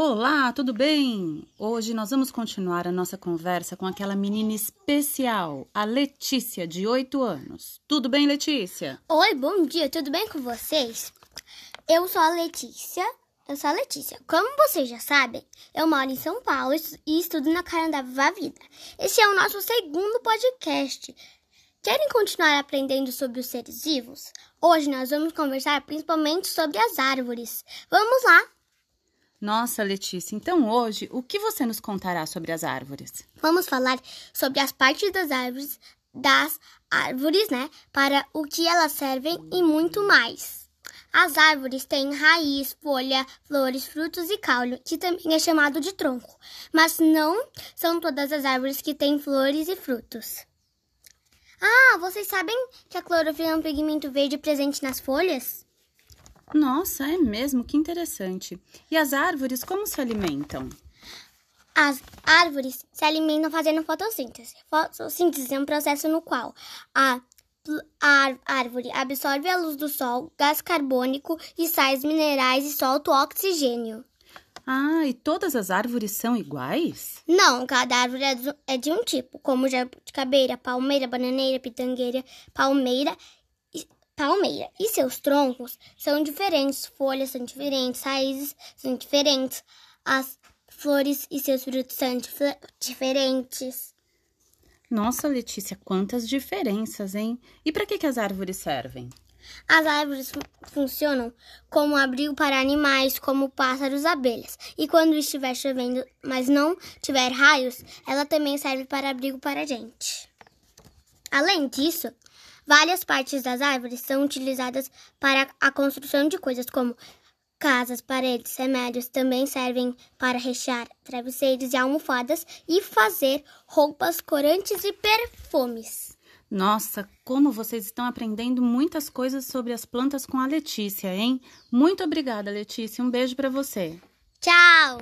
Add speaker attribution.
Speaker 1: Olá, tudo bem? Hoje nós vamos continuar a nossa conversa com aquela menina especial, a Letícia, de 8 anos. Tudo bem, Letícia?
Speaker 2: Oi, bom dia, tudo bem com vocês? Eu sou a Letícia. Eu sou a Letícia. Como vocês já sabem, eu moro em São Paulo e estudo na Caranda Viva Vida. Esse é o nosso segundo podcast. Querem continuar aprendendo sobre os seres vivos? Hoje nós vamos conversar principalmente sobre as árvores. Vamos lá!
Speaker 1: Nossa, Letícia, então hoje o que você nos contará sobre as árvores?
Speaker 2: Vamos falar sobre as partes das árvores, das árvores, né? Para o que elas servem e muito mais. As árvores têm raiz, folha, flores, frutos e caule, que também é chamado de tronco. Mas não são todas as árvores que têm flores e frutos. Ah, vocês sabem que a clorofila é um pigmento verde presente nas folhas?
Speaker 1: Nossa, é mesmo? Que interessante. E as árvores como se alimentam?
Speaker 2: As árvores se alimentam fazendo fotossíntese. Fotossíntese é um processo no qual a, a árvore absorve a luz do sol, gás carbônico e sais minerais e solta o oxigênio.
Speaker 1: Ah, e todas as árvores são iguais?
Speaker 2: Não, cada árvore é de um tipo, como jabuticabeira, palmeira, bananeira, pitangueira, palmeira palmeira. E seus troncos são diferentes, folhas são diferentes, raízes são diferentes, as flores e seus frutos são dif diferentes.
Speaker 1: Nossa, Letícia, quantas diferenças, hein? E para que, que as árvores servem?
Speaker 2: As árvores funcionam como abrigo para animais, como pássaros abelhas. E quando estiver chovendo, mas não tiver raios, ela também serve para abrigo para a gente. Além disso, Várias partes das árvores são utilizadas para a construção de coisas como casas, paredes, remédios. Também servem para rechear travesseiros e almofadas e fazer roupas corantes e perfumes.
Speaker 1: Nossa, como vocês estão aprendendo muitas coisas sobre as plantas com a Letícia, hein? Muito obrigada, Letícia. Um beijo para você.
Speaker 2: Tchau!